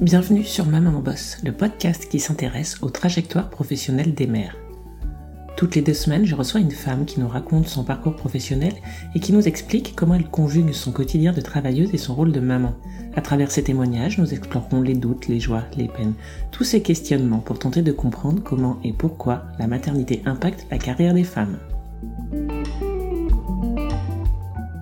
bienvenue sur Ma Maman Boss, le podcast qui s'intéresse aux trajectoires professionnelles des mères. Toutes les deux semaines, je reçois une femme qui nous raconte son parcours professionnel et qui nous explique comment elle conjugue son quotidien de travailleuse et son rôle de maman. À travers ces témoignages, nous explorerons les doutes, les joies, les peines, tous ces questionnements pour tenter de comprendre comment et pourquoi la maternité impacte la carrière des femmes.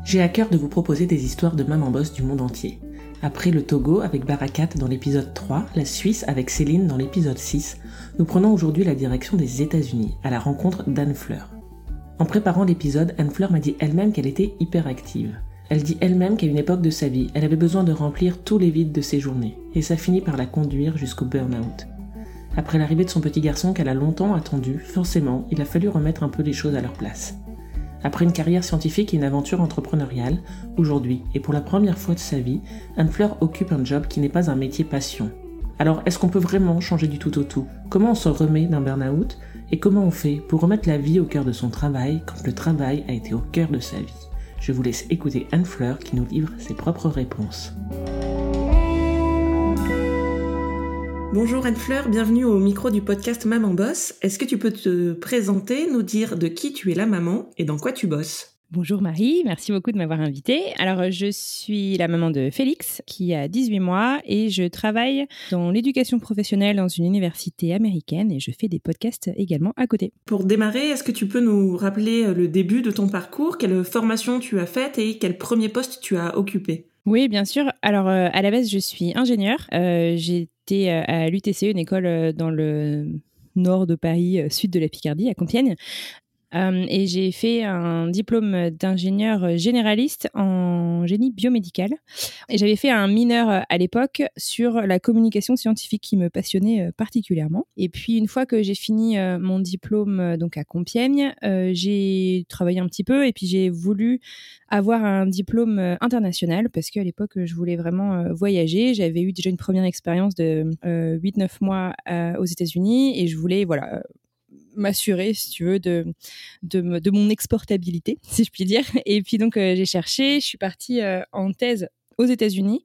J'ai à cœur de vous proposer des histoires de maman boss du monde entier. Après le Togo avec Barakat dans l'épisode 3, la Suisse avec Céline dans l'épisode 6, nous prenons aujourd'hui la direction des États-Unis, à la rencontre d'Anne Fleur. En préparant l'épisode, Anne Fleur m'a dit elle-même qu'elle était hyperactive. Elle dit elle-même qu'à une époque de sa vie, elle avait besoin de remplir tous les vides de ses journées, et ça finit par la conduire jusqu'au burn-out. Après l'arrivée de son petit garçon qu'elle a longtemps attendu, forcément, il a fallu remettre un peu les choses à leur place. Après une carrière scientifique et une aventure entrepreneuriale, aujourd'hui, et pour la première fois de sa vie, Anne Fleur occupe un job qui n'est pas un métier passion. Alors, est-ce qu'on peut vraiment changer du tout au tout? Comment on se remet d'un burn-out? Et comment on fait pour remettre la vie au cœur de son travail quand le travail a été au cœur de sa vie? Je vous laisse écouter Anne Fleur qui nous livre ses propres réponses. Bonjour Anne-Fleur, bienvenue au micro du podcast Maman Boss. Est-ce que tu peux te présenter, nous dire de qui tu es la maman et dans quoi tu bosses? Bonjour Marie, merci beaucoup de m'avoir invitée. Alors, je suis la maman de Félix, qui a 18 mois, et je travaille dans l'éducation professionnelle dans une université américaine, et je fais des podcasts également à côté. Pour démarrer, est-ce que tu peux nous rappeler le début de ton parcours? Quelle formation tu as faite et quel premier poste tu as occupé? Oui, bien sûr. Alors, euh, à la base, je suis ingénieure. Euh, Euh, à l'UTC, une école dans le nord de Paris, sud de la Picardie, à Compiègne. Euh, et j'ai fait un diplôme d'ingénieur généraliste en génie biomédical. Et j'avais fait un mineur à l'époque sur la communication scientifique qui me passionnait euh, particulièrement. Et puis une fois que j'ai fini euh, mon diplôme donc à Compiègne, j'ai travaillé un petit peu et puis j'ai voulu avoir un diplôme international parce qu'à l'époque je voulais vraiment voyager. J'avais eu déjà une première expérience de 8-9 mois aux États-Unis et je voulais voilà m'assurer, si tu veux, de, de, mon exportabilité, si je puis dire. Et puis donc, euh, j'ai cherché, je suis partie euh, en thèse aux États-Unis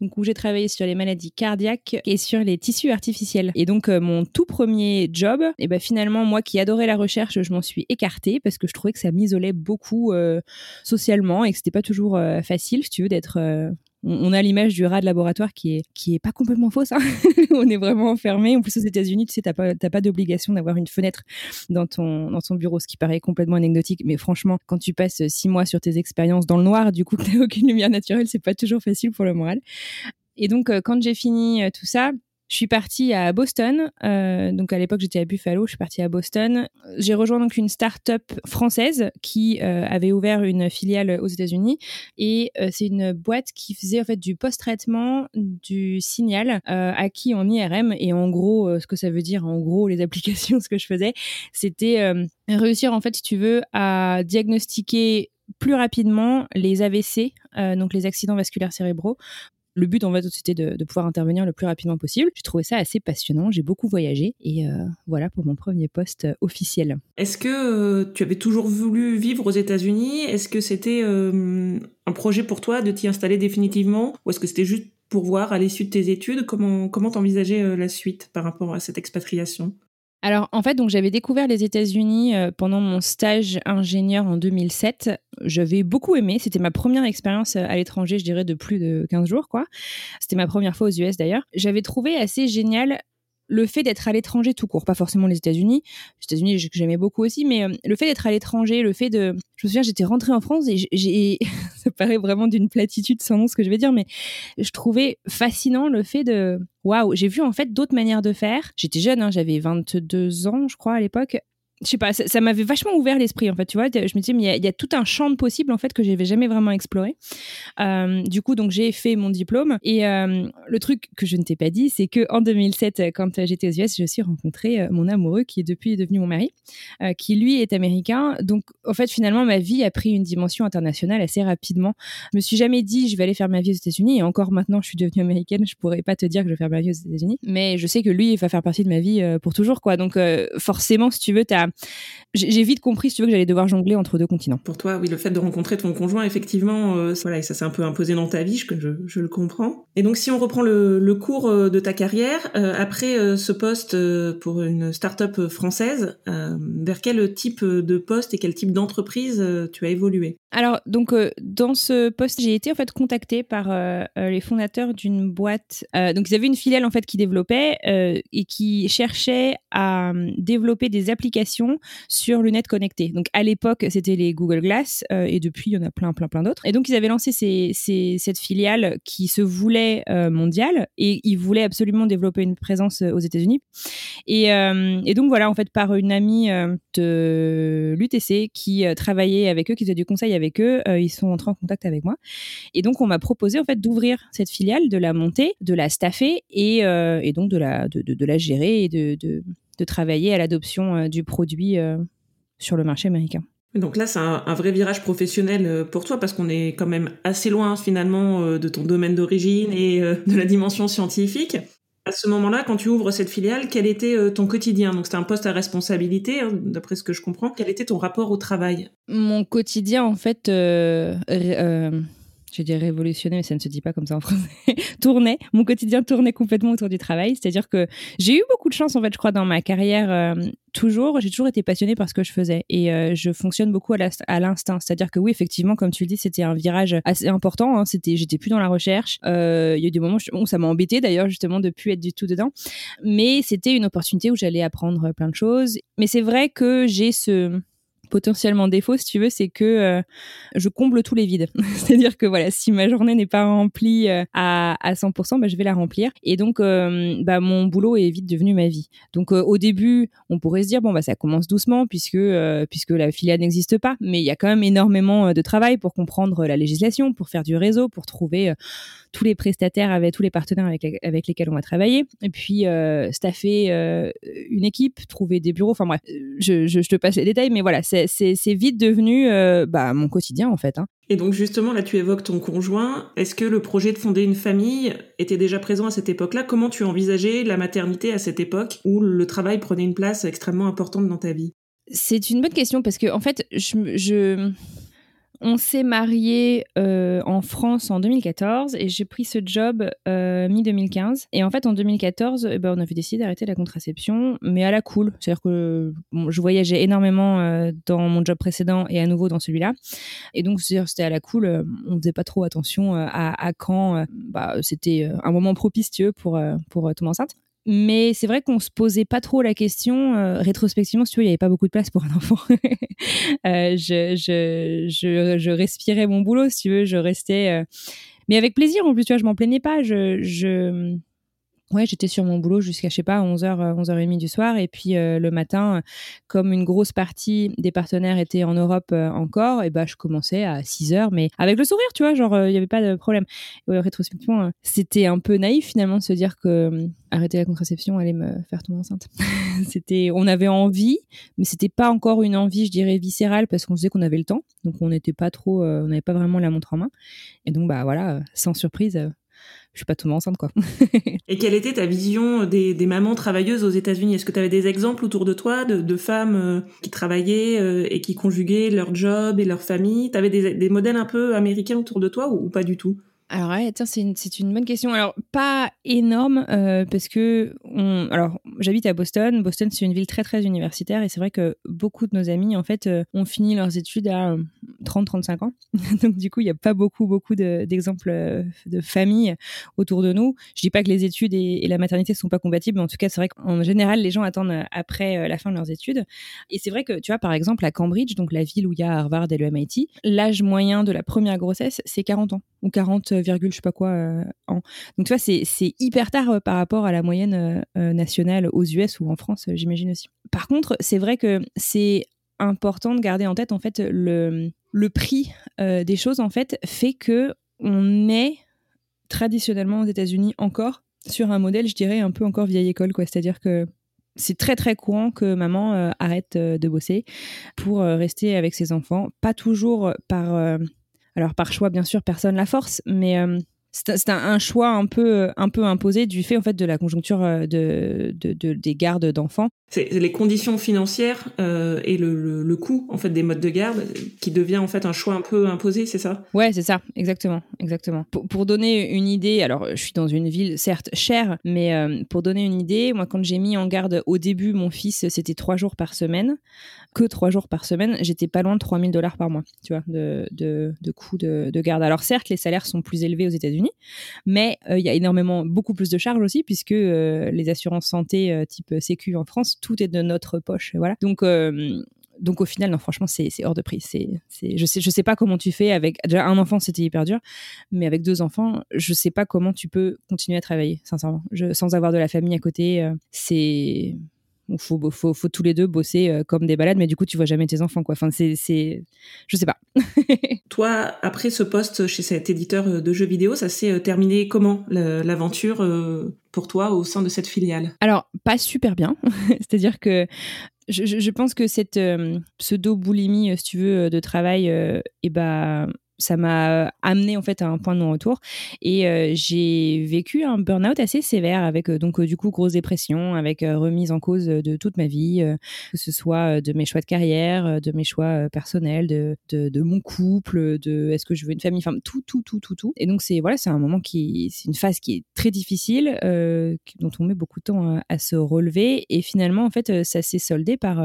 donc où j'ai travaillé sur les maladies cardiaques et sur les tissus artificiels. Et donc euh, mon tout premier job, et ben finalement moi qui adorais la recherche, je m'en suis écartée parce que je trouvais que ça m'isolait beaucoup socialement et que c'était pas toujours facile, si tu veux, d'être on, a l'image du rat de laboratoire qui est, qui est pas complètement fausse. Hein. on est vraiment enfermé. En plus, aux États-Unis, tu sais, t'as pas, pas d'obligation d'avoir une fenêtre dans ton, dans ton bureau, ce qui paraît complètement anecdotique. Mais franchement, quand tu passes six mois sur tes expériences dans le noir, du coup, que t'as aucune lumière naturelle, c'est pas toujours facile pour le moral. Et donc, euh, quand j'ai fini euh, tout ça, je suis partie à Boston. Euh, donc à l'époque, j'étais à Buffalo. Je suis partie à Boston. J'ai rejoint donc une start-up française qui euh, avait ouvert une filiale aux États-Unis. Et euh, c'est une boîte qui faisait en fait du post-traitement du signal acquis en IRM. Et en gros, ce que ça veut dire, en gros, les applications, ce que je faisais, c'était réussir en fait, si tu veux, à diagnostiquer plus rapidement les AVC, donc les accidents vasculaires cérébraux, le but, en fait, c'était de, pouvoir intervenir le plus rapidement possible. J'ai trouvé ça assez passionnant. J'ai beaucoup voyagé et euh, voilà pour mon premier poste euh, officiel. Est-ce que euh, tu avais toujours voulu vivre aux États-Unis? Est-ce que c'était un projet pour toi de t'y installer définitivement? Ou est-ce que c'était juste pour voir à l'issue de tes études? Comment comment t'envisageais la suite par rapport à cette expatriation? Alors en fait, donc j'avais découvert les États-Unis euh, pendant mon stage ingénieur en 2007. J'avais beaucoup aimé. C'était ma première expérience euh, à l'étranger, je dirais, de plus de 15 jours, quoi. C'était ma première fois aux US d'ailleurs. J'avais trouvé assez génial le fait d'être à l'étranger tout court, pas forcément les États-Unis. Les États-Unis, j'aimais beaucoup aussi, mais euh, le fait d'être à l'étranger, le fait de. Je me souviens, j'étais rentrée en France et j'ai. ça paraît vraiment d'une platitude sans nom ce que je vais dire, mais je trouvais fascinant le fait de. Waouh, j'ai vu en fait d'autres manières de faire. J'étais jeune, hein, j'avais 22 ans, je crois, à l'époque je sais pas, ça, m'avait vachement ouvert l'esprit en fait, tu vois. Je me disais, mais il y, a tout un champ de possibles en fait que j'avais jamais vraiment exploré. Euh, du coup, donc j'ai fait mon diplôme et euh, le truc que je ne t'ai pas dit, c'est que en 2007, quand j'étais aux US, j'ai aussi rencontré euh, mon amoureux qui est depuis devenu mon mari, qui lui est américain. Donc en fait, finalement, ma vie a pris une dimension internationale assez rapidement. Je me suis jamais dit, je vais aller faire ma vie aux États-Unis et encore maintenant, je suis devenue américaine, je pourrais pas te dire que je vais faire ma vie aux États-Unis, mais je sais que lui, il va faire partie de ma vie pour toujours, quoi. Donc forcément, si tu veux, tu as j'ai vite compris, si tu veux, que j'allais devoir jongler entre deux continents. Pour toi, oui, le fait de rencontrer ton conjoint, effectivement, euh, voilà, ça s'est un peu imposé dans ta vie, je, je, le comprends. Et donc, si on reprend le, le cours euh, de ta carrière, euh, après ce poste pour une start-up française, vers quel type de poste et quel type d'entreprise tu as évolué? Alors, donc, dans ce poste, j'ai été en fait contactée par les fondateurs d'une boîte. donc, ils avaient une filiale en fait qui développait et qui cherchait à développer des applications sur lunettes connectées. Donc à l'époque, c'était les Google Glass euh, et depuis, il y en a plein, plein, plein d'autres. Et donc ils avaient lancé cette filiale qui se voulait euh, mondiale et ils voulaient absolument développer une présence euh, aux États-Unis. Et, donc voilà, en fait, par une amie de l'UTC qui travaillait avec eux, qui faisait du conseil avec eux, ils sont entrés en contact avec moi. Et donc on m'a proposé en fait d'ouvrir cette filiale, de la monter, de la staffer et, donc de la, gérer et de travailler à l'adoption euh, du produit euh, sur le marché américain. Donc là, c'est un, vrai virage professionnel euh, pour toi parce qu'on est quand même assez loin finalement de ton domaine d'origine et de la dimension scientifique. À ce moment-là, quand tu ouvres cette filiale, quel était ton quotidien? Donc c'était un poste à responsabilité, hein, d'après ce que je comprends. Quel était ton rapport au travail? Mon quotidien, en fait, je dirais révolutionner, mais ça ne se dit pas comme ça en français, tournait. Mon quotidien tournait complètement autour du travail. C'est-à-dire que j'ai eu beaucoup de chance, en fait, je crois, dans ma carrière. Euh, toujours, j'ai toujours été passionnée par ce que je faisais. Et euh, je fonctionne beaucoup à l'instinct. C'est-à-dire que oui, effectivement, comme tu le dis, c'était un virage assez important. Hein. C'était, j'étais plus dans la recherche. Euh, il y a eu des moments où ça m'a embêté, d'ailleurs, justement, de plus être du tout dedans. Mais c'était une opportunité où j'allais apprendre plein de choses. Mais c'est vrai que j'ai ce potentiellement défaut, si tu veux, c'est que euh, je comble tous les vides. C'est-à-dire que voilà, si ma journée n'est pas remplie euh, à, à 100%, bah, je vais la remplir. Et donc, euh, bah, mon boulot est vite devenu ma vie. Donc, au début, on pourrait se dire, bon, bah, ça commence doucement puisque, puisque la filiale n'existe pas. Mais il y a quand même énormément de travail pour comprendre la législation, pour faire du réseau, pour trouver tous les prestataires avec tous les partenaires avec, avec lesquels on va travailler. Et puis, staffer une équipe, trouver des bureaux. Enfin bref, je, je te passe les détails, mais voilà, c'est c'est vite devenu euh, bah, mon quotidien en fait. Hein. Et donc justement, là tu évoques ton conjoint. Est-ce que le projet de fonder une famille était déjà présent à cette époque-là? Comment tu envisageais la maternité à cette époque où le travail prenait une place extrêmement importante dans ta vie? C'est une bonne question parce que en fait, je, je on s'est marié euh, en France en 2014 et j'ai pris ce job euh, mi-2015. Et en fait, en 2014, eh ben, on avait décidé d'arrêter la contraception, mais à la cool. C'est-à-dire que je voyageais énormément euh, dans mon job précédent et à nouveau dans celui-là. Et donc, c'était à la cool. On faisait pas trop attention à, quand bah, c'était un moment veux, pour, pour tomber enceinte. Mais c'est vrai qu'on se posait pas trop la question. Euh, rétrospectivement, si tu veux, il n'y avait pas beaucoup de place pour un enfant. euh, je, je, je, je, respirais mon boulot, si tu veux. Je restais. Euh, mais avec plaisir, en plus, tu vois, je m'en plaignais pas. Je, je, Ouais, j'étais sur mon boulot jusqu'à, je sais pas, 11h, 11h30 du soir. Et puis euh, le matin, comme une grosse partie des partenaires étaient en Europe euh, encore, et bah, je commençais à 6h, mais avec le sourire, tu vois, genre, euh, il n'y avait pas de problème. rétrospectivement, c'était un peu naïf finalement de se dire que arrêter la contraception allait me faire tomber enceinte. c'était, on avait envie, mais c'était pas encore une envie, je dirais, viscérale parce qu'on disait qu'on avait le temps. Donc on n'était pas trop, on n'avait pas vraiment la montre en main. Et donc, bah voilà, sans surprise je suis pas tombée enceinte quoi. et quelle était ta vision des, mamans travailleuses aux États-Unis? Est-ce que tu avais des exemples autour de toi de, femmes euh, qui travaillaient euh, et qui conjuguaient leur job et leur famille? Tu avais des, modèles un peu américains autour de toi ou pas du tout? Alors ouais, c'est une, une, bonne question. Alors pas énorme euh, parce que on, alors j'habite à Boston. Boston c'est une ville très très universitaire et c'est vrai que beaucoup de nos amis en fait euh, ont fini leurs études à 30-35 euh, ans. Donc du coup il n'y a pas beaucoup beaucoup d'exemples de, familles autour de nous. Je dis pas que les études et, la maternité sont pas compatibles, mais en tout cas c'est vrai qu'en général les gens attendent après la fin de leurs études. Et c'est vrai que tu vois par exemple à Cambridge, donc la ville où il y a Harvard et le MIT, l'âge moyen de la première grossesse c'est 40 ans ou 40 virgule je sais pas quoi euh, an. Donc tu vois, c'est, hyper tard euh, par rapport à la moyenne euh, nationale aux US ou en France, j'imagine aussi. Par contre, c'est vrai que c'est important de garder en tête en fait le, le prix des choses en fait fait que on est traditionnellement aux États-Unis encore sur un modèle, je dirais un peu encore vieille école quoi, c'est-à-dire que c'est très très courant que maman arrête de bosser pour rester avec ses enfants, pas toujours par alors par choix, bien sûr, personne la force, mais euh, c'est un, choix un peu, un peu imposé du fait en fait de la conjoncture euh, de, des gardes d'enfants. C'est les conditions financières euh, et le, le, coût en fait des modes de garde qui devient en fait un choix un peu imposé, c'est ça? Ouais, c'est ça, exactement, exactement. Pour, donner une idée, alors je suis dans une ville certes chère, mais euh, pour donner une idée, moi quand j'ai mis en garde au début mon fils, c'était trois jours par semaine, que trois jours par semaine, j'étais pas loin de 3000 dollars par mois, tu vois, de, de, de coûts de, de, garde. Alors certes, les salaires sont plus élevés aux États-Unis, mais euh, il y a énormément, beaucoup plus de charges aussi, puisque les assurances santé type Sécu en France tout est de notre poche. Voilà. Donc, euh, donc au final, non, franchement, c'est hors de prix. C'est, je sais, je sais pas comment tu fais avec déjà un enfant, c'était hyper dur, mais avec deux enfants, je sais pas comment tu peux continuer à travailler, sincèrement, sans avoir de la famille à côté. Euh, c'est il faut, faut, faut, tous les deux bosser euh, comme des balades, mais du coup, tu vois jamais tes enfants, quoi. Enfin, c'est, c'est, je sais pas. Toi, après ce poste chez cet éditeur euh, de jeux vidéo, ça s'est euh, terminé comment l'aventure pour toi au sein de cette filiale? Alors, pas super bien. C'est-à-dire que je, je, pense que cette pseudo-boulimie, si tu veux, de travail, et eh ben, ça m'a amené en fait à un point de non-retour. Et euh, j'ai vécu un burn-out assez sévère avec euh, donc euh, du coup grosse dépression avec remise en cause de toute ma vie que ce soit de mes choix de carrière de mes choix personnels de, de, de mon couple de est-ce que je veux une famille enfin tout tout tout tout tout. Et donc c'est voilà c'est un moment qui c'est une phase qui est très difficile dont on met beaucoup de temps à, à, se relever. Et finalement en fait ça s'est soldé par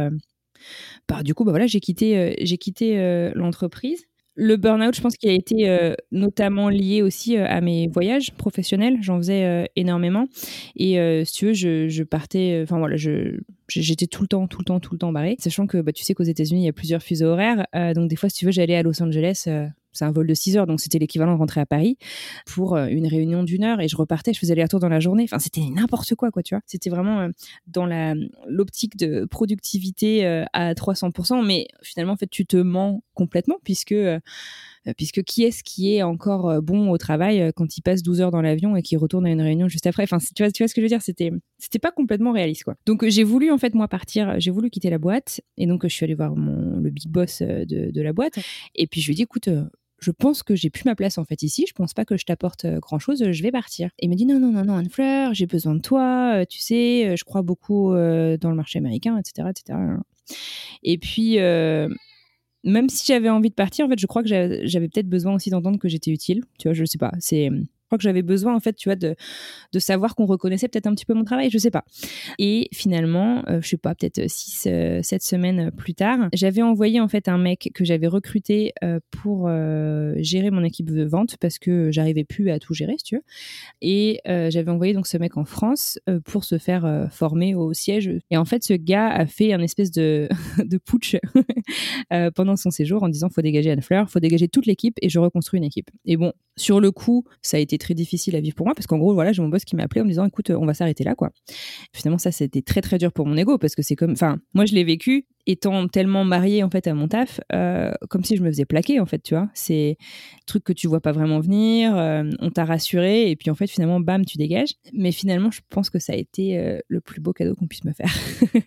par du coup bah voilà j'ai quitté j'ai quitté l'entreprise le burn-out, je pense qu'il a été euh, notamment lié aussi euh, à mes voyages professionnels. J'en faisais euh, énormément. Et si tu veux, je, partais. Enfin voilà, j'étais tout le temps, tout le temps, tout le temps barré. Sachant que bah, tu sais qu'aux États-Unis, il y a plusieurs fuseaux horaires. donc des fois, si tu veux, j'allais à Los Angeles c'est un vol de 6 heures, donc c'était l'équivalent de rentrer à Paris pour euh, une réunion d'une heure et je repartais, je faisais les retours dans la journée. Enfin, c'était n'importe quoi, quoi, tu vois. C'était vraiment euh, dans la l'optique de productivité euh, à 300%, mais finalement, en fait, tu te mens complètement puisque puisque qui est-ce qui est encore bon au travail quand il passe 12 heures dans l'avion et qui retourne à une réunion juste après? Enfin tu vois tu vois ce que je veux dire? C'était c'était pas complètement réaliste quoi donc j'ai voulu en fait moi partir j'ai voulu quitter la boîte et donc je suis allée voir mon le big boss de, de la boîte et puis je lui ai dit écoute je pense que j'ai plus ma place en fait ici, je pense pas que je t'apporte euh, grand chose, je vais partir. Et il me dit non, non, non, non, Anne-Fleur, j'ai besoin de toi, euh, tu sais, euh, je crois beaucoup dans le marché américain, etc. etc. Et puis, même si j'avais envie de partir, en fait, je crois que j'avais peut-être besoin aussi d'entendre que j'étais utile, tu vois, je sais pas, c'est que j'avais besoin, en fait, tu vois, de, de savoir qu'on reconnaissait peut-être un petit peu mon travail, je sais pas. Et finalement, euh, je sais pas, peut-être 6, euh, 7 semaines plus tard, j'avais envoyé, en fait, un mec que j'avais recruté euh, pour gérer mon équipe de vente parce que j'arrivais plus à tout gérer, si tu veux. Et j'avais envoyé donc ce mec en France pour se faire former au siège. Et en fait, ce gars a fait un espèce de, de putsch pendant son séjour en disant faut dégager Anne Fleur, faut dégager toute l'équipe et je reconstruis une équipe. Et bon, sur le coup, ça a été très difficile à vivre pour moi parce qu'en gros, voilà, j'ai mon boss qui m'a appelé en me disant écoute, on va s'arrêter là, quoi. Finalement, ça, c'était très très dur pour mon ego parce que c'est comme, enfin, moi, je l'ai vécu étant tellement mariée en fait à mon taf, euh, comme si je me faisais plaquer en fait, tu vois. C'est truc que tu vois pas vraiment venir, euh, on t'a rassuré et puis en fait finalement, bam, tu dégages. Mais finalement, je pense que ça a été euh, le plus beau cadeau qu'on puisse me faire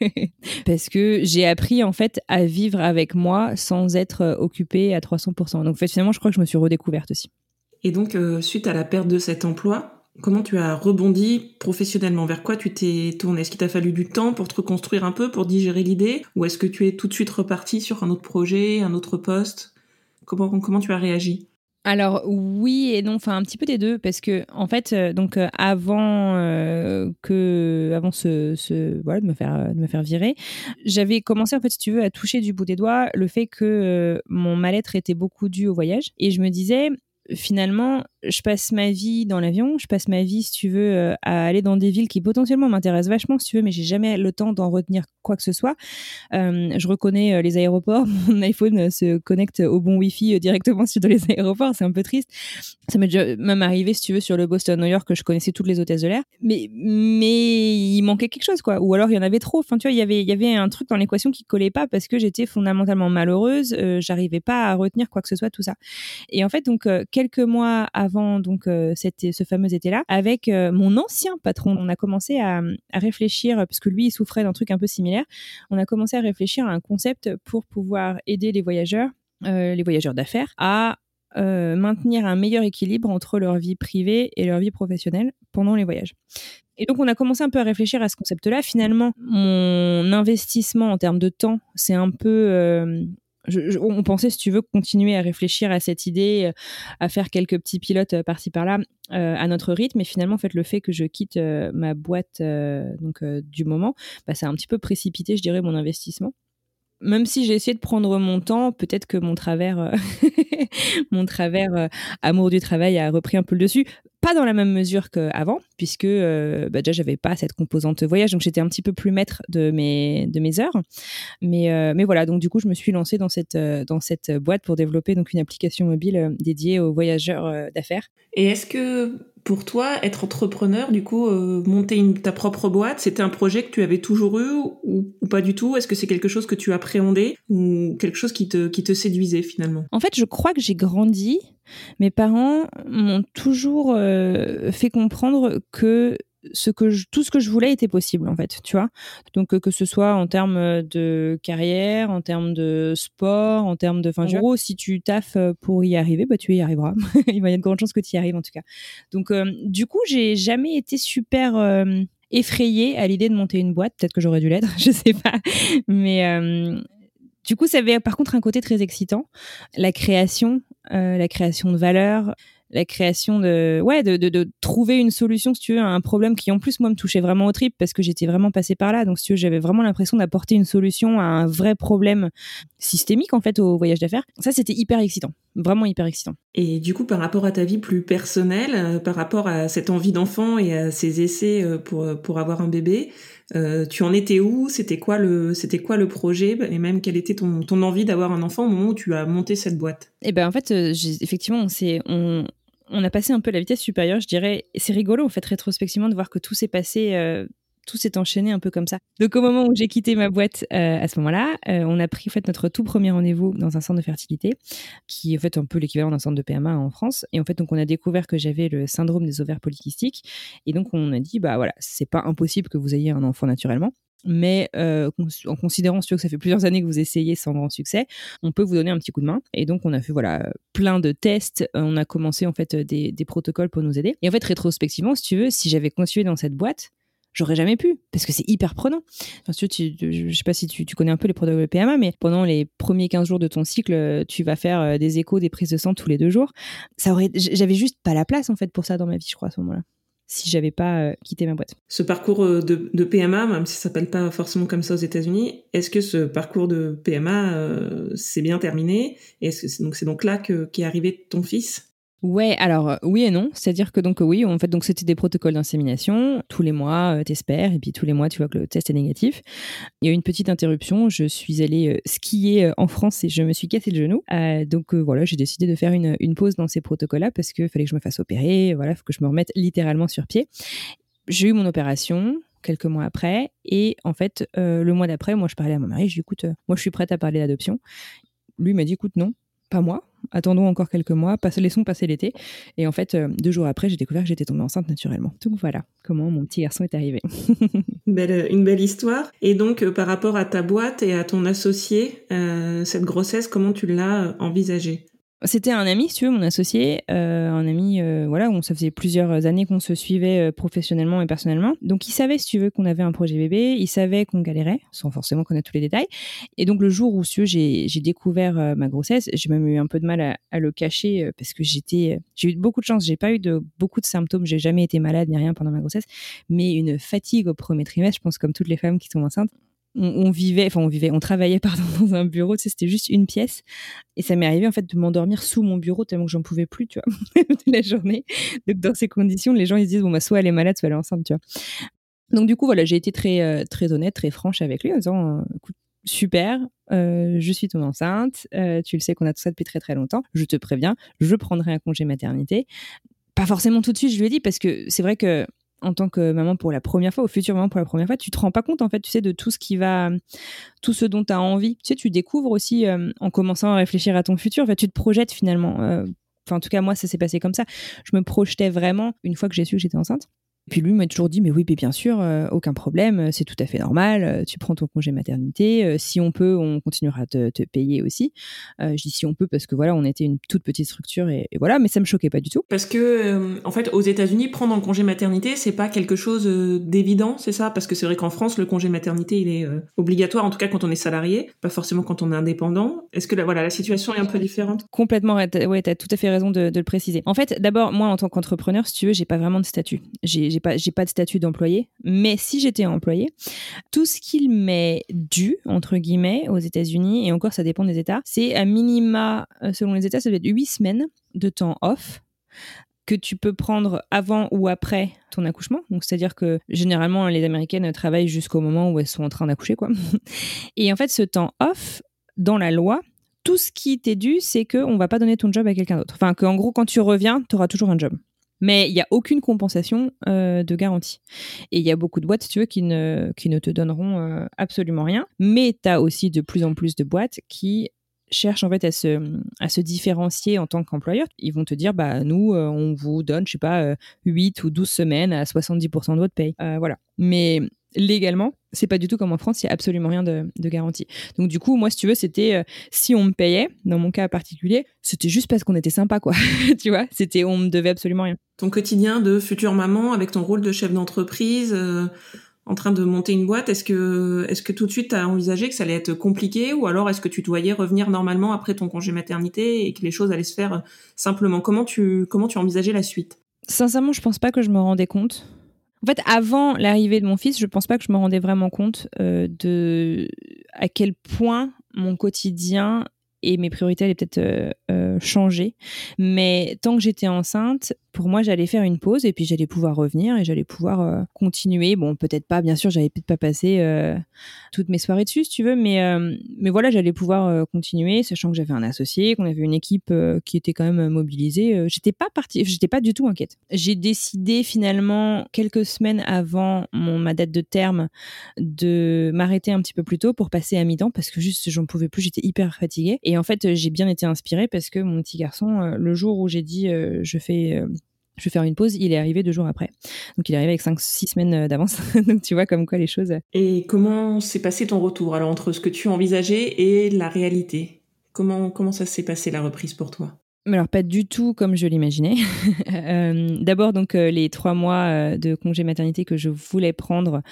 parce que j'ai appris en fait à vivre avec moi sans être occupée à 300%. Donc en fait, finalement, je crois que je me suis redécouverte aussi. Et donc, euh, suite à la perte de cet emploi, comment tu as rebondi professionnellement? Vers quoi tu t'es tourné? Est-ce qu'il t'a fallu du temps pour te reconstruire un peu, pour digérer l'idée? Ou est-ce que tu es tout de suite reparti sur un autre projet, un autre poste? Comment, tu as réagi? Alors oui et non, enfin un petit peu des deux. Parce que en fait euh, donc euh, avant que avant ce, ce, de me faire de me faire virer, j'avais commencé en fait si tu veux à toucher du bout des doigts le fait que mon mal-être était beaucoup dû au voyage. Et je me disais finalement, je passe ma vie dans l'avion, je passe ma vie, si tu veux, euh, à aller dans des villes qui potentiellement m'intéressent vachement, si tu veux, mais j'ai jamais le temps d'en retenir quoi que ce soit. Euh, je reconnais euh, les aéroports, mon iPhone se connecte au bon Wi-Fi directement sur les aéroports, c'est un peu triste. Ça m'est déjà même arrivé, si tu veux, sur le Boston-New York, que je connaissais toutes les hôtesses de l'air, mais mais il manquait quelque chose, quoi. Ou alors il y en avait trop. Enfin, tu vois, il y avait il y avait un truc dans l'équation qui collait pas parce que j'étais fondamentalement malheureuse, j'arrivais pas à retenir quoi que ce soit, tout ça. Et en fait, donc quelques mois avant donc euh, ce fameux été-là, avec euh, mon ancien patron, on a commencé à, réfléchir parce que lui souffrait d'un truc un peu similaire. On a commencé à réfléchir à un concept pour pouvoir aider les voyageurs, euh, les voyageurs d'affaires, à maintenir un meilleur équilibre entre leur vie privée et leur vie professionnelle pendant les voyages. Et donc, on a commencé un peu à réfléchir à ce concept-là. Finalement, mon investissement en termes de temps, c'est un peu on pensait, si tu veux, continuer à réfléchir à cette idée, euh, à faire quelques petits pilotes euh, par-ci par-là euh, à notre rythme. Et finalement, en fait, le fait que je quitte ma boîte donc du moment, bah, ça a un petit peu précipité, je dirais, mon investissement même si j'ai essayé de prendre mon temps, peut-être que mon travers, mon travers amour du travail a repris un peu le dessus pas dans la même mesure qu'avant, puisque euh, bah déjà j'avais pas cette composante voyage, donc j'étais un petit peu plus maître de mes de mes heures. Mais euh, mais voilà, donc du coup je me suis lancée dans cette euh, dans cette boîte pour développer donc une application mobile dédiée aux voyageurs d'affaires. Et est-ce que pour toi, être entrepreneur, du coup, monter ta propre boîte, c'était un projet que tu avais toujours eu ou, ou pas du tout? Est-ce que c'est quelque chose que tu appréhendais ou quelque chose qui te, qui te séduisait finalement? En fait, je crois que j'ai grandi. Mes parents m'ont toujours euh, fait comprendre que ce que tout ce que je voulais était possible en fait, tu vois. Donc euh, que ce soit en termes de carrière, en termes de sport, en termes de, enfin, en gros, si tu taffes pour y arriver, bah tu y arriveras. Il y a de grandes chances que tu y arrives en tout cas. Donc euh, du coup, j'ai jamais été super effrayée à l'idée de monter une boîte. Peut-être que j'aurais dû l'être, je sais pas. Mais du coup, ça avait par contre un côté très excitant, la création, euh, la création de valeur, la création de ouais de, de, trouver une solution si tu veux à un problème qui en plus moi me touchait vraiment au trip parce que j'étais vraiment passée par là. Donc si tu veux j'avais vraiment l'impression d'apporter une solution à un vrai problème systémique en fait au voyage d'affaires. Ça c'était hyper excitant vraiment hyper excitant. Et du coup par rapport à ta vie plus personnelle euh, par rapport à cette envie d'enfant et à ces essais euh, pour pour avoir un bébé euh, tu en étais où? C'était quoi le c'était quoi le projet? Et même quelle était ton, ton envie d'avoir un enfant au moment où tu as monté cette boîte? Eh ben en fait, euh, effectivement, c'est on on a passé un peu la vitesse supérieure, je dirais. C'est rigolo en fait rétrospectivement de voir que tout s'est passé euh, tout s'est enchaîné un peu comme ça. Donc au moment où j'ai quitté ma boîte, euh, à ce moment-là, euh, on a pris en fait notre tout premier rendez-vous dans un centre de fertilité, qui est en fait un peu l'équivalent d'un centre de PMA en France. Et en fait, donc on a découvert que j'avais le syndrome des ovaires polykystiques. Et donc on a dit, bah voilà, c'est pas impossible que vous ayez un enfant naturellement. Mais euh, en considérant que ça fait plusieurs années que vous essayez sans grand succès, on peut vous donner un petit coup de main. Et donc on a fait voilà plein de tests. On a commencé en fait des, des protocoles pour nous aider. Et en fait rétrospectivement, si tu veux, si j'avais continué dans cette boîte, j'aurais jamais pu parce que c'est hyper prenant. Enfin, tu, sais pas si tu, connais un peu les protocoles de PMA, mais pendant les premiers 15 jours de ton cycle, tu vas faire euh, des échos, des prises de sang tous les deux jours. Ça aurait, j'avais juste pas la place en fait pour ça dans ma vie, je crois à ce moment-là si j'avais pas euh, quitté ma boîte. Ce parcours euh, de, PMA, même si ça s'appelle pas forcément comme ça aux États-Unis, est-ce que ce parcours de PMA euh, s'est bien terminé? C'est donc c'est donc là que qu'est arrivé ton fils? Ouais, alors euh, oui et non, c'est-à-dire que donc oui, en fait donc c'était des protocoles d'insémination, tous les mois euh, t'espères et puis tous les mois tu vois que le test est négatif. Il y a eu une petite interruption, je suis allée euh, skier en France et je me suis cassé le genou. donc voilà, j'ai décidé de faire une, une pause dans ces protocoles-là parce qu'il fallait que je me fasse opérer, voilà, faut que je me remette littéralement sur pied. J'ai eu mon opération, quelques mois après. Et en fait, le mois d'après, moi, je parlais à mon mari. Je lui écoute, moi, je suis prête à parler d'adoption. Lui m'a dit, écoute, non, pas moi. Attendons encore quelques mois, laissons passer l'été. Et en fait, euh, deux jours après, j'ai découvert que j'étais tombée enceinte naturellement. Donc voilà comment mon petit garçon est arrivé. belle, une belle histoire. Et donc, euh, par rapport à ta boîte et à ton associé, euh, cette grossesse, comment tu l'as envisagée? C'était un ami, si tu veux, mon associé, euh, un ami, euh, voilà, où ça faisait plusieurs années qu'on se suivait euh, professionnellement et personnellement. Donc, il savait, si tu veux, qu'on avait un projet bébé, il savait qu'on galérait, sans forcément connaître tous les détails. Et donc, le jour où, si j'ai découvert ma grossesse, j'ai même eu un peu de mal à, à le cacher parce que j'étais, j'ai eu beaucoup de chance, j'ai pas eu de beaucoup de symptômes, j'ai jamais été malade ni rien pendant ma grossesse, mais une fatigue au premier trimestre, je pense comme toutes les femmes qui sont enceintes, on, vivait, enfin on vivait, on travaillait pardon dans un bureau, tu sais, c'était juste une pièce, et ça m'est arrivé en fait de m'endormir sous mon bureau tellement que j'en pouvais plus, tu vois, la journée. Donc dans ces conditions, les gens ils se disent bon bah soit elle est malade, soit elle est enceinte, tu vois. Donc du coup voilà, j'ai été très euh, très honnête, très franche avec lui en disant euh, écoute super, euh, je suis tombée enceinte, tu le sais qu'on a tout ça depuis très très longtemps, je te préviens, je prendrai un congé maternité. Pas forcément tout de suite, je lui ai dit parce que c'est vrai que en tant que maman pour la première fois, ou future maman pour la première fois, tu te rends pas compte en fait, tu sais, de tout ce qui va, tout ce dont tu as envie. Tu sais, tu découvres aussi euh, en commençant à réfléchir à ton futur, tu te projettes finalement. Euh, enfin, en tout cas, moi, ça s'est passé comme ça. Je me projetais vraiment une fois que j'ai su que j'étais enceinte. Puis lui m'a toujours dit, mais oui, mais bien sûr, euh, aucun problème, euh, c'est tout à fait normal, euh, tu prends ton congé maternité, si on peut, on continuera à te, payer aussi. je dis si on peut parce que voilà, on était une toute petite structure et, voilà, mais ça me choquait pas du tout. Parce que, en fait, aux États-Unis, prendre un congé maternité, c'est pas quelque chose d'évident, c'est ça? Parce que c'est vrai qu'en France, le congé maternité, il est obligatoire, en tout cas quand on est salarié, pas forcément quand on est indépendant. Est-ce que la, voilà, la situation est un peu différente? Complètement, ouais, tu as tout à fait raison de, de le préciser. En fait, d'abord, moi, en tant qu'entrepreneur, si tu veux, j'ai pas vraiment de statut. J'ai j'ai pas, j'ai pas de statut d'employé, mais si j'étais employé, tout ce qu'il m'est dû, entre guillemets, aux États-Unis, et encore ça dépend des États, c'est à minima, euh, selon les États, ça doit être 8 semaines de temps off que tu peux prendre avant ou après ton accouchement. Donc, c'est-à-dire que généralement, les Américaines travaillent jusqu'au moment où elles sont en train d'accoucher, quoi. Et en fait, ce temps off, dans la loi, tout ce qui t'est dû, c'est qu'on va pas donner ton job à quelqu'un d'autre. Enfin, qu'en gros, quand tu reviens, tu auras toujours un job. Mais il n'y a aucune compensation euh, de garantie. Et il y a beaucoup de boîtes, si tu veux, qui ne, qui ne te donneront euh, absolument rien. Mais tu as aussi de plus en plus de boîtes qui cherchent en fait à se, à se différencier en tant qu'employeur. Ils vont te dire, bah, nous, euh, on vous donne, je sais pas, 8 ou 12 semaines à 70% de votre paye. voilà. Mais légalement, c'est pas du tout comme en France, il y a absolument rien de, garantie. Donc du coup, moi, si tu veux, c'était euh, si on me payait, dans mon cas particulier, c'était juste parce qu'on était sympa, quoi. tu vois, c'était on me devait absolument rien. Ton quotidien de future maman avec ton rôle de chef d'entreprise. Euh, en train de monter une boîte, est-ce que, est-ce que tout de suite tu as envisagé que ça allait être compliqué ou alors est-ce que tu te voyais revenir normalement après ton congé maternité et que les choses allaient se faire simplement? Comment tu, comment tu envisageais la suite? Sincèrement, je pense pas que je me rendais compte. En fait, avant l'arrivée de mon fils, je pense pas que je me rendais vraiment compte euh, de à quel point mon quotidien et mes priorités allaient peut-être euh, euh, changer. Mais tant que j'étais enceinte, pour moi, j'allais faire une pause et puis j'allais pouvoir revenir et j'allais pouvoir euh, continuer. Bon, peut-être pas, bien sûr, j'allais peut-être pas passer euh, toutes mes soirées dessus, si tu veux, mais, euh, mais voilà, j'allais pouvoir continuer, sachant que j'avais un associé, qu'on avait une équipe qui était quand même mobilisée. j'étais pas partie, j'étais pas du tout inquiète. J'ai décidé finalement, quelques semaines avant mon, ma date de terme, de m'arrêter un petit peu plus tôt pour passer à mi-temps parce que juste, j'en pouvais plus, j'étais hyper fatiguée. Et en fait, j'ai bien été inspirée parce que mon petit garçon, le jour où j'ai dit, je fais je vais faire une pause, il est arrivé deux jours après. Donc il est arrivé avec 5-6 semaines euh, d'avance. Donc tu vois comme quoi les choses. Euh. Et comment s'est passé ton retour alors entre ce que tu envisageais et la réalité? Comment, comment ça s'est passé la reprise pour toi? Alors pas du tout comme je l'imaginais. Euh, d'abord donc euh, les trois mois euh, de congé maternité que je voulais prendre,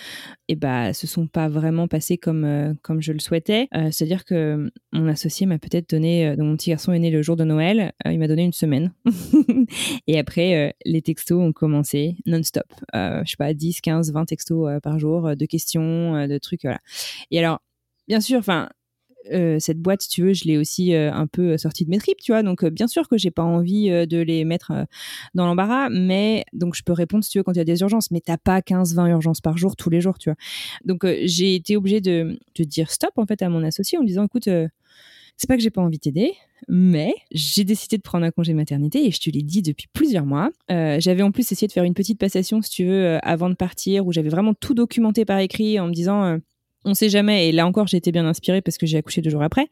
eh bah se sont pas vraiment passés comme comme je le souhaitais. C'est-à-dire que mon associé m'a peut-être donné, donc mon petit garçon est né le jour de Noël, il m'a donné une semaine. et après les textos ont commencé non-stop. je sais pas 10, 15, 20 textos par jour de questions, de trucs voilà. Et alors bien sûr, enfin euh, cette boîte, si tu veux, je l'ai aussi euh, un peu sortie de mes tripes, tu vois. Donc, euh, bien sûr que j'ai pas envie de les mettre dans l'embarras, mais donc je peux répondre si tu veux quand il y a des urgences, mais t'as pas 15-20 urgences par jour tous les jours, tu vois. Donc, j'ai été obligée de, de, dire stop en fait à mon associé en lui disant, écoute, c'est pas que j'ai pas envie de t'aider, mais j'ai décidé de prendre un congé maternité et je te l'ai dit depuis plusieurs mois. j'avais en plus essayé de faire une petite passation, si tu veux, avant de partir, où j'avais vraiment tout documenté par écrit en me disant on sait jamais. Et là encore, j'ai été bien inspirée parce que j'ai accouché deux jours après.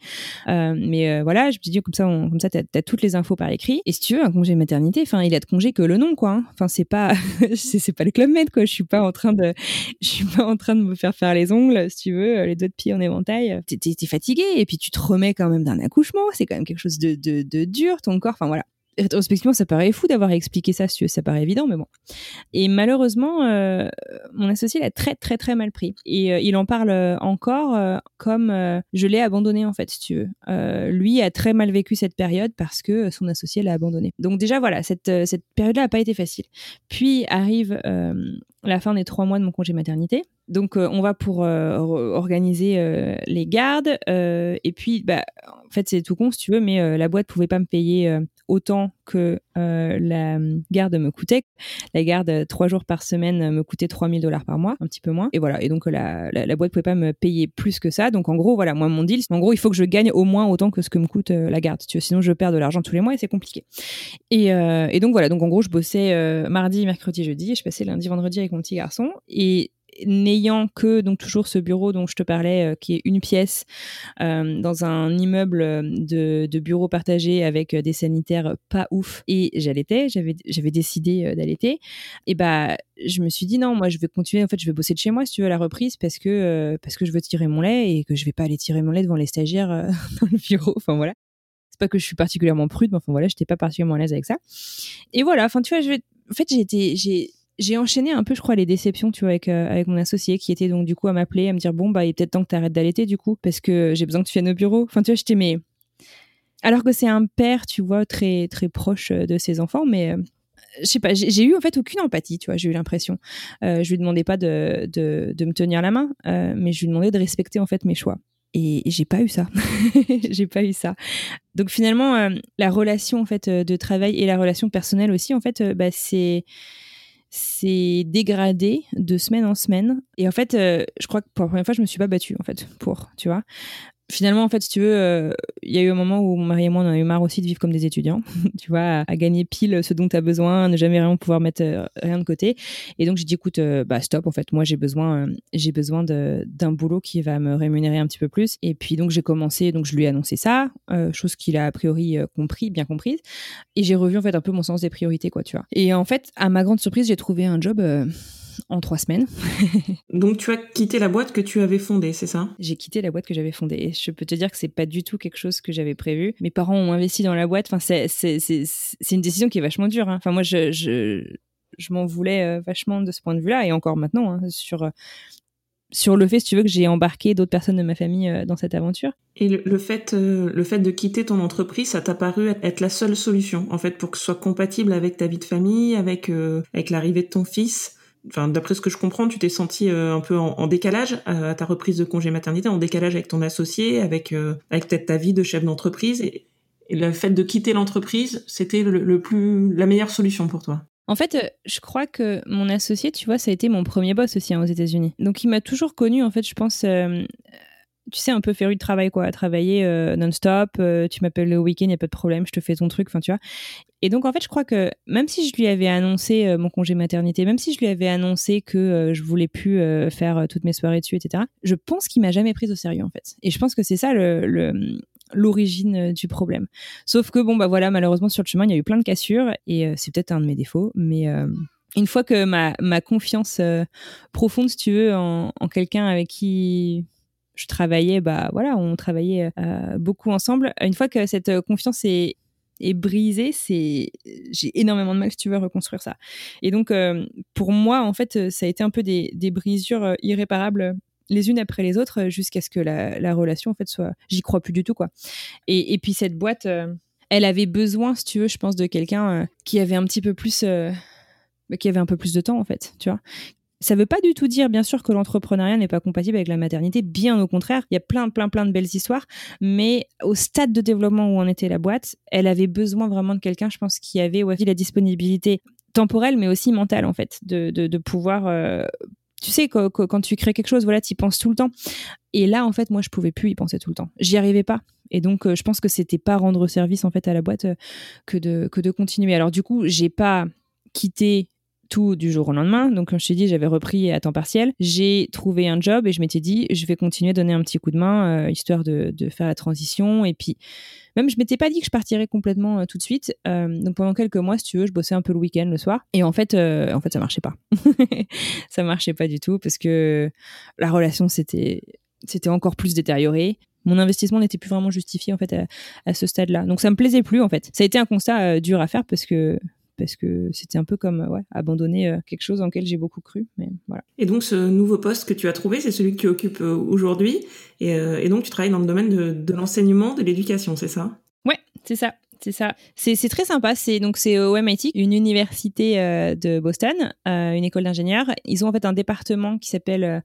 Euh, mais euh, voilà, je me suis dit comme ça, comme ça, t'as as toutes les infos par écrit. Et si tu veux, un congé maternité, enfin, il a de congé que le nom, quoi. Hein. Enfin, c'est pas, c'est pas le club med, quoi. Je suis pas en train de, je suis pas en train de me faire faire les ongles, si tu veux, les doigts de pied en éventail. T'es es, fatigué et puis tu te remets quand même d'un accouchement. C'est quand même quelque chose de, de, de dur, ton corps. Enfin voilà rétrospectivement, ça paraît fou d'avoir expliqué ça, ça paraît évident, mais bon. Et malheureusement, euh, mon associé l'a très très très mal pris. Et euh, il en parle euh, encore comme je l'ai abandonné en fait, si tu veux. lui a très mal vécu cette période parce que son associé l'a abandonné. Donc déjà voilà, cette, cette période-là n'a pas été facile. Puis arrive la fin des trois mois de mon congé maternité. Donc on va pour organiser les gardes et puis bah en fait c'est tout con si tu veux mais la boîte pouvait pas me payer autant que euh, la garde me coûtait. La garde, euh, trois jours par semaine, me coûtait 3000 dollars par mois, un petit peu moins. Et voilà. Et donc, la, la, boîte pouvait pas me payer plus que ça. Donc, en gros, voilà, moi, mon deal, en gros, il faut que je gagne au moins autant que ce que me coûte euh, la garde. Sinon, je perds de l'argent tous les mois et c'est compliqué. Et, et, donc, voilà. Donc, en gros, je bossais mardi, mercredi, jeudi. Et je passais lundi, vendredi avec mon petit garçon. Et n'ayant que donc toujours ce bureau dont je te parlais, qui est une pièce dans un immeuble de, de bureaux partagés avec des sanitaires pas ouf, et j'allaitais, j'avais j'avais décidé d'allaiter, et bah je me suis dit non, moi je vais continuer, en fait je vais bosser de chez moi si tu veux la reprise parce que parce que je veux tirer mon lait et que je vais pas aller tirer mon lait devant les stagiaires dans le bureau. Enfin voilà c'est pas que je suis particulièrement prude, mais enfin voilà, j'étais pas particulièrement à l'aise avec ça. Et voilà, enfin tu vois, je vais... en fait j'ai été, j'ai j'ai enchaîné un peu, je crois, les déceptions, tu vois, avec, euh, avec mon associé qui était donc du coup à m'appeler, à me dire bon bah il est peut-être temps que tu arrêtes d'allaiter du coup parce que j'ai besoin que tu viennes au bureau. Enfin tu vois, j'étais mais alors que c'est un père, tu vois, très très proche euh, de ses enfants, mais euh, je sais pas, j'ai eu en fait aucune empathie, tu vois, j'ai eu l'impression. je lui demandais pas de, de, de, me tenir la main, mais je lui demandais de respecter en fait mes choix. Et j'ai pas eu ça. j'ai pas eu ça. Donc finalement, euh, la relation en fait euh, de travail et la relation personnelle aussi, en fait, euh, bah, c'est c'est dégradé de semaine en semaine. Et en fait, je crois que pour la première fois, je me suis pas battue en fait pour, tu vois finalement, en fait, si tu veux, euh, il y a eu un moment où mon mari et moi, on a eu marre aussi de vivre comme des étudiants, tu vois, à, gagner pile ce dont tu as besoin, ne jamais vraiment pouvoir mettre euh, rien de côté. Et donc, j'ai dit, écoute, euh, bah, stop, en fait, moi, j'ai besoin, j'ai besoin d'un boulot qui va me rémunérer un petit peu plus. Et puis, donc, j'ai commencé, donc, je lui ai annoncé ça, chose qu'il a a priori compris, bien comprise. Et j'ai revu, en fait, un peu mon sens des priorités, quoi, tu vois. Et en fait, à ma grande surprise, j'ai trouvé un job en trois semaines. Donc tu as quitté la boîte que tu avais fondée, c'est ça? J'ai quitté la boîte que j'avais fondée. Je peux te dire que c'est pas du tout quelque chose que j'avais prévu. Mes parents ont investi dans la boîte. Enfin, c'est, une décision qui est vachement dure. Hein. Enfin, moi, je, je, je m'en voulais euh, vachement de ce point de vue-là. Et encore maintenant, hein, sur, sur le fait, si tu veux, que j'ai embarqué d'autres personnes de ma famille euh, dans cette aventure. Et le, fait, euh, le fait de quitter ton entreprise, ça t'a paru être la seule solution, en fait, pour que ce soit compatible avec ta vie de famille, avec, avec l'arrivée de ton fils? D'après ce que je comprends, tu t'es senti euh, un peu en, décalage euh, à ta reprise de congé maternité, en décalage avec ton associé, avec euh, avec peut-être ta vie de chef d'entreprise et, le fait de quitter l'entreprise, c'était le, la meilleure solution pour toi? En fait, je crois que mon associé, tu vois, ça a été mon premier boss aussi hein, aux États-Unis. Donc il m'a toujours connu, en fait, je pense tu sais, un peu féru de travail, quoi, à travailler euh, non-stop. Euh, tu m'appelles le week-end, n'y a pas de problème, je te fais ton truc, enfin, tu vois. Et donc, en fait, je crois que même si je lui avais annoncé euh, mon congé maternité, même si je lui avais annoncé que je voulais plus faire toutes mes soirées dessus, etc., je pense qu'il m'a jamais prise au sérieux, en fait. Et je pense que c'est ça l'origine du problème. Sauf que, bon, bah voilà, malheureusement, sur le chemin, il y a eu plein de cassures et c'est peut-être un de mes défauts, mais une fois que ma, confiance profonde, si tu veux, en quelqu'un avec qui je travaillais, bah voilà, on travaillait euh, beaucoup ensemble. Une fois que cette confiance est, brisée, c'est j'ai énormément de mal, si tu veux, reconstruire ça. Et donc, euh, pour moi, en fait, ça a été un peu des, brisures irréparables les unes après les autres jusqu'à ce que la, la, relation en fait soit j'y crois plus du tout quoi et, puis cette boîte euh, elle avait besoin si tu veux je pense de quelqu'un qui avait un petit peu plus qui avait un peu plus de temps en fait tu vois ça ne veut pas du tout dire, bien sûr, que l'entrepreneuriat n'est pas compatible avec la maternité. Bien au contraire, il y a plein, plein, plein de belles histoires. Mais au stade de développement où en était la boîte, elle avait besoin vraiment de quelqu'un, je pense, qui avait aussi la disponibilité temporelle, mais aussi mentale, en fait, de, pouvoir. Euh, tu sais, quand, tu crées quelque chose, voilà, tu y penses tout le temps. Et là, en fait, moi, je pouvais plus y penser tout le temps. J'y arrivais pas. Et donc, euh, je pense que c'était pas rendre service en fait à la boîte euh, que de que de continuer. Alors du coup, j'ai pas quitté tout du jour au lendemain. Donc, comme je t'ai dit, j'avais repris à temps partiel. J'ai trouvé un job et je m'étais dit, je vais continuer à donner un petit coup de main, euh, histoire de, faire la transition. Et puis, même, je m'étais pas dit que je partirais complètement euh, tout de suite. Euh, donc, pendant quelques mois, si tu veux, je bossais un peu le week-end, le soir. Et en fait, en fait, ça marchait pas. ça marchait pas du tout parce que la relation, c'était, c'était encore plus détérioré mon investissement n'était plus vraiment justifié en fait à, à ce stade-là. Donc ça me plaisait plus en fait. Ça a été un constat dur à faire parce que parce que c'était un peu comme ouais, abandonner euh, quelque chose en lequel j'ai beaucoup cru. Mais voilà. Et donc ce nouveau poste que tu as trouvé, c'est celui que tu occupes euh, aujourd'hui, euh, et, donc tu travailles dans le domaine de, l'enseignement, de l'éducation, c'est ça? Ouais, c'est ça. C'est ça. C'est très sympa. C'est donc c'est au MIT, une université de Boston, une école d'ingénieurs. Ils ont en fait un département qui s'appelle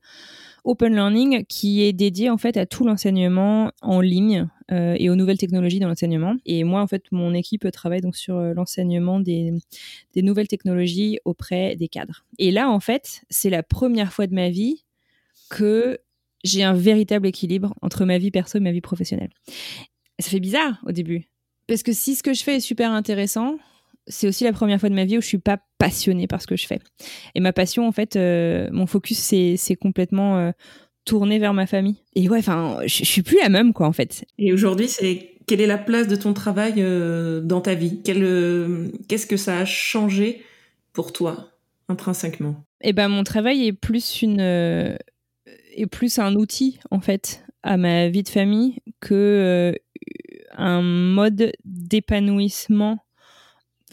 Open Learning qui est dédié en fait à tout l'enseignement en ligne euh, et aux nouvelles technologies dans l'enseignement. Et moi, en fait, mon équipe travaille donc sur euh, l'enseignement des, des nouvelles technologies auprès des cadres. Et là, en fait, c'est la première fois de ma vie que j'ai un véritable équilibre entre ma vie perso et ma vie professionnelle. Ça fait bizarre au début. Parce que si ce que je fais est super intéressant, c'est aussi la première fois de ma vie où je suis pas passionnée par ce que je fais. Et ma passion, en fait, euh, mon focus, c'est complètement euh, tourné vers ma famille. Et ouais, enfin, je suis plus la même, quoi, en fait. Et aujourd'hui, c'est quelle est la place de ton travail euh, dans ta vie? Qu'est-ce que ça a changé pour toi, intrinsèquement? Eh ben, mon travail est plus une est plus un outil, en fait, à ma vie de famille que un mode d'épanouissement en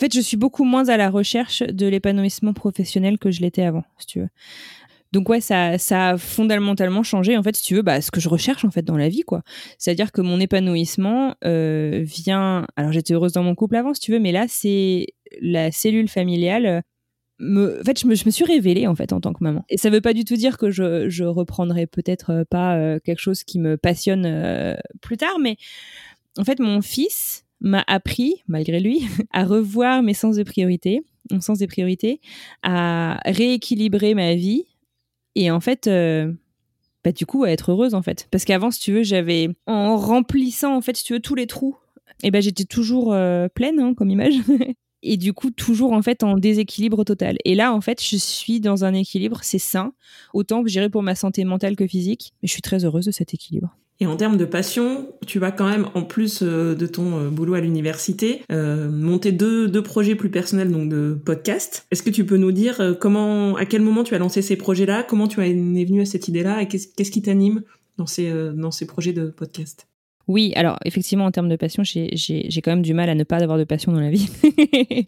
fait, je suis beaucoup moins à la recherche de l'épanouissement professionnel que je l'étais avant, si tu veux. Donc ouais, ça, a fondamentalement changé en fait, si tu veux, bah, ce que je recherche en fait dans la vie, quoi. C'est-à-dire que mon épanouissement euh, vient. Alors j'étais heureuse dans mon couple avant, si tu veux, mais là c'est la cellule familiale. Me... En fait, je me, suis révélée en fait en tant que maman. Et ça veut pas du tout dire que je, je reprendrai peut-être pas euh, quelque chose qui me passionne euh, plus tard, mais en fait, mon fils, m'a appris, malgré lui, à revoir mes sens de priorité, mon sens des priorités, à rééquilibrer ma vie et en fait, euh, bah, du coup, à être heureuse en fait. Parce qu'avant, si tu veux, j'avais, en remplissant en fait, si tu veux, tous les trous, et ben j'étais toujours euh, pleine hein, comme image. et du coup, toujours en fait en déséquilibre total. Et là, en fait, je suis dans un équilibre, c'est sain, autant que j'irai pour ma santé mentale que physique, mais je suis très heureuse de cet équilibre. Et en termes de passion, tu vas quand même, en plus euh, de ton euh, boulot à l'université, euh, monter deux, deux projets plus personnels, donc de podcast. Est-ce que tu peux nous dire comment, à quel moment tu as lancé ces projets-là, comment tu es venu à cette idée-là? Et qu'est-ce qui t'anime dans ces, dans ces projets de podcast? Oui, alors effectivement, en termes de passion, j'ai quand même du mal à ne pas avoir de passion dans la vie.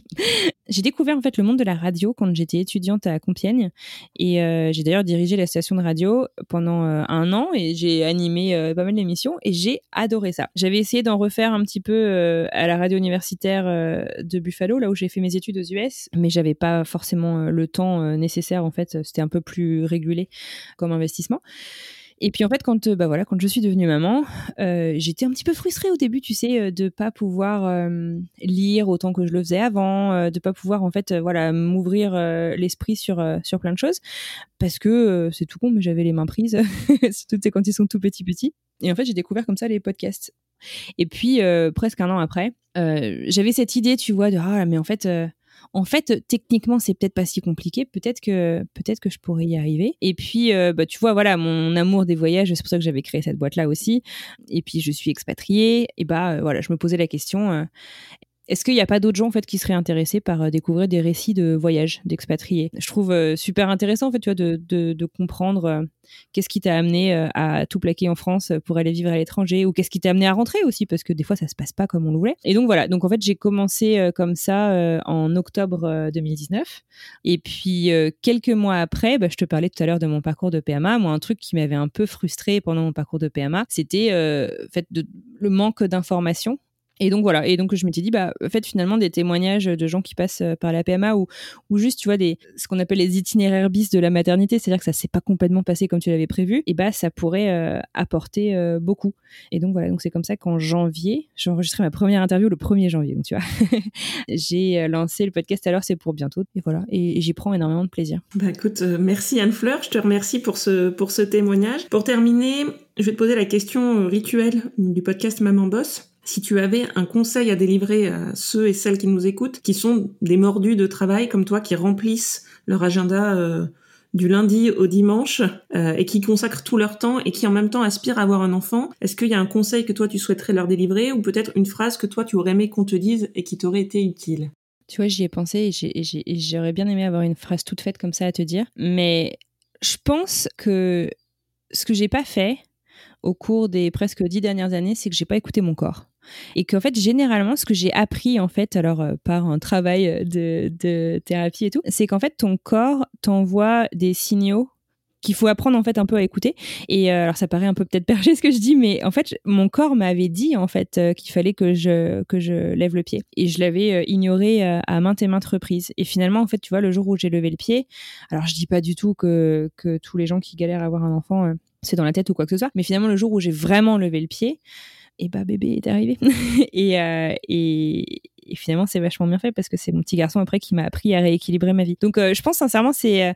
j'ai découvert en fait le monde de la radio quand j'étais étudiante à Compiègne et euh, j'ai d'ailleurs dirigé la station de radio pendant euh, un an et j'ai animé euh, pas mal d'émissions et j'ai adoré ça. J'avais essayé d'en refaire un petit peu à la radio universitaire de Buffalo, là où j'ai fait mes études aux US, mais j'avais pas forcément le temps nécessaire en fait. C'était un peu plus régulé comme investissement. Et puis en fait, quand, euh, bah voilà, quand je suis devenue maman, euh, j'étais un petit peu frustrée au début, tu sais, euh, de pas pouvoir lire autant que je le faisais avant, de pas pouvoir en fait, voilà, m'ouvrir l'esprit sur sur plein de choses, parce que c'est tout con, mais j'avais les mains prises, surtout quand ils sont tout petits petits. Et en fait, j'ai découvert comme ça les podcasts. Et puis presque un an après, j'avais cette idée, tu vois, de ah mais en fait en fait, techniquement, c'est peut-être pas si compliqué. Peut-être que, peut-être que je pourrais y arriver. Et puis, euh, bah, tu vois, voilà, mon amour des voyages, c'est pour ça que j'avais créé cette boîte-là aussi. Et puis, je suis expatriée. Et bah, euh, voilà, je me posais la question euh, est-ce qu'il n'y a pas d'autres gens en fait qui seraient intéressés par euh, découvrir des récits de voyage d'expatriés? Je trouve euh, super intéressant en fait, tu vois, de, de, comprendre euh, qu'est-ce qui t'a amené à tout plaquer en France pour aller vivre à l'étranger ou qu'est-ce qui t'a amené à rentrer aussi parce que des fois ça se passe pas comme on le voulait. Et donc voilà, donc en fait j'ai commencé comme ça en octobre 2019 et puis quelques mois après, bah, je te parlais tout à l'heure de mon parcours de PMA. Moi un truc qui m'avait un peu frustré pendant mon parcours de PMA, c'était fait de, le manque d'informations et donc voilà, et donc je m'étais dit, bah, en fait, finalement, des témoignages de gens qui passent euh, par la PMA ou, ou juste, tu vois, des, ce qu'on appelle les itinéraires bis de la maternité, c'est-à-dire que ça s'est pas complètement passé comme tu l'avais prévu, et bah, ça pourrait euh, apporter euh, beaucoup. Et donc voilà, donc c'est comme ça qu'en janvier, j'ai enregistré ma première interview le 1er janvier, donc tu vois, j'ai lancé le podcast alors c'est pour bientôt, et voilà, et, j'y prends énormément de plaisir. Bah écoute, merci Anne Fleur, je te remercie pour ce, pour ce témoignage. Pour terminer, je vais te poser la question rituelle du podcast Maman Boss si tu avais un conseil à délivrer à ceux et celles qui nous écoutent, qui sont des mordus de travail comme toi, qui remplissent leur agenda euh, du lundi au dimanche euh, et qui consacrent tout leur temps et qui en même temps aspirent à avoir un enfant, est-ce qu'il y a un conseil que toi tu souhaiterais leur délivrer ou peut-être une phrase que toi tu aurais aimé qu'on te dise et qui t'aurait été utile? Tu vois, j'y ai pensé et j'aurais bien aimé avoir une phrase toute faite comme ça à te dire, mais je pense que ce que j'ai pas fait au cours des presque dix dernières années, c'est que j'ai pas écouté mon corps et qu'en fait généralement ce que j'ai appris en fait alors euh, par un travail de, de thérapie et tout c'est qu'en fait ton corps t'envoie des signaux qu'il faut apprendre en fait un peu à écouter. Et euh, alors ça paraît un peu peut-être perché ce que je dis mais en fait mon corps m'avait dit en fait euh, qu'il fallait que je que je lève le pied. Et je l'avais ignoré à maintes et maintes reprises. Et finalement en fait tu vois le jour où j'ai levé le pied alors je dis pas du tout que que tous les gens qui galèrent à avoir un enfant c'est dans la tête ou quoi que ce soit mais finalement le jour où j'ai vraiment levé le pied et bah bébé est arrivé. Euh, et, et, finalement, c'est vachement bien fait parce que c'est mon petit garçon après qui m'a appris à rééquilibrer ma vie. Donc, euh, je pense sincèrement, c'est euh,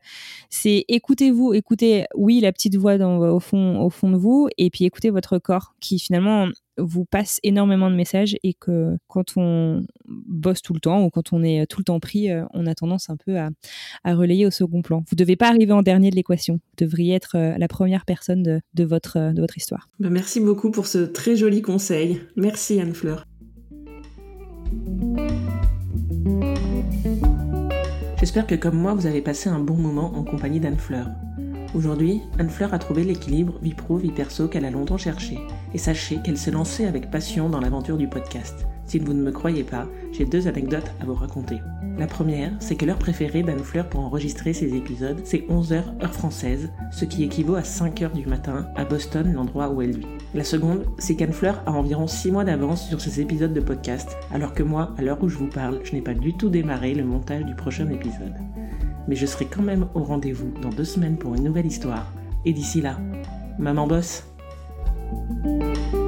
c'est écoutez-vous, écoutez, oui, la petite voix dans, au fond au fond de vous, et puis écoutez votre corps qui finalement vous passe énormément de messages et que quand on bosse tout le temps ou quand on est tout le temps pris, on a tendance un peu à, relayer au second plan. Vous ne devez pas arriver en dernier de l'équation. Vous devriez être la première personne de, votre, de votre histoire. Bah, merci beaucoup pour ce très joli conseil. Merci Anne-Fleur. J'espère que comme moi, vous avez passé un bon moment en compagnie d'Anne Fleur. Aujourd'hui, Anne Fleur a trouvé l'équilibre vie pro, vie perso qu'elle a longtemps cherché. Et sachez qu'elle s'est lancée avec passion dans l'aventure du podcast. Si vous ne me croyez pas, j'ai deux anecdotes à vous raconter. La première, c'est que l'heure préférée d'Anne Fleur pour enregistrer ses épisodes, c'est 11h heure française, ce qui équivaut à 5h du matin à Boston, l'endroit où elle vit. La seconde, c'est qu'Anne Fleur a environ 6 mois d'avance sur ses épisodes de podcast, alors que moi, à l'heure où je vous parle, je n'ai pas du tout démarré le montage du prochain épisode. Mais je serai quand même au rendez-vous dans deux semaines pour une nouvelle histoire. Et d'ici là, maman bosse Música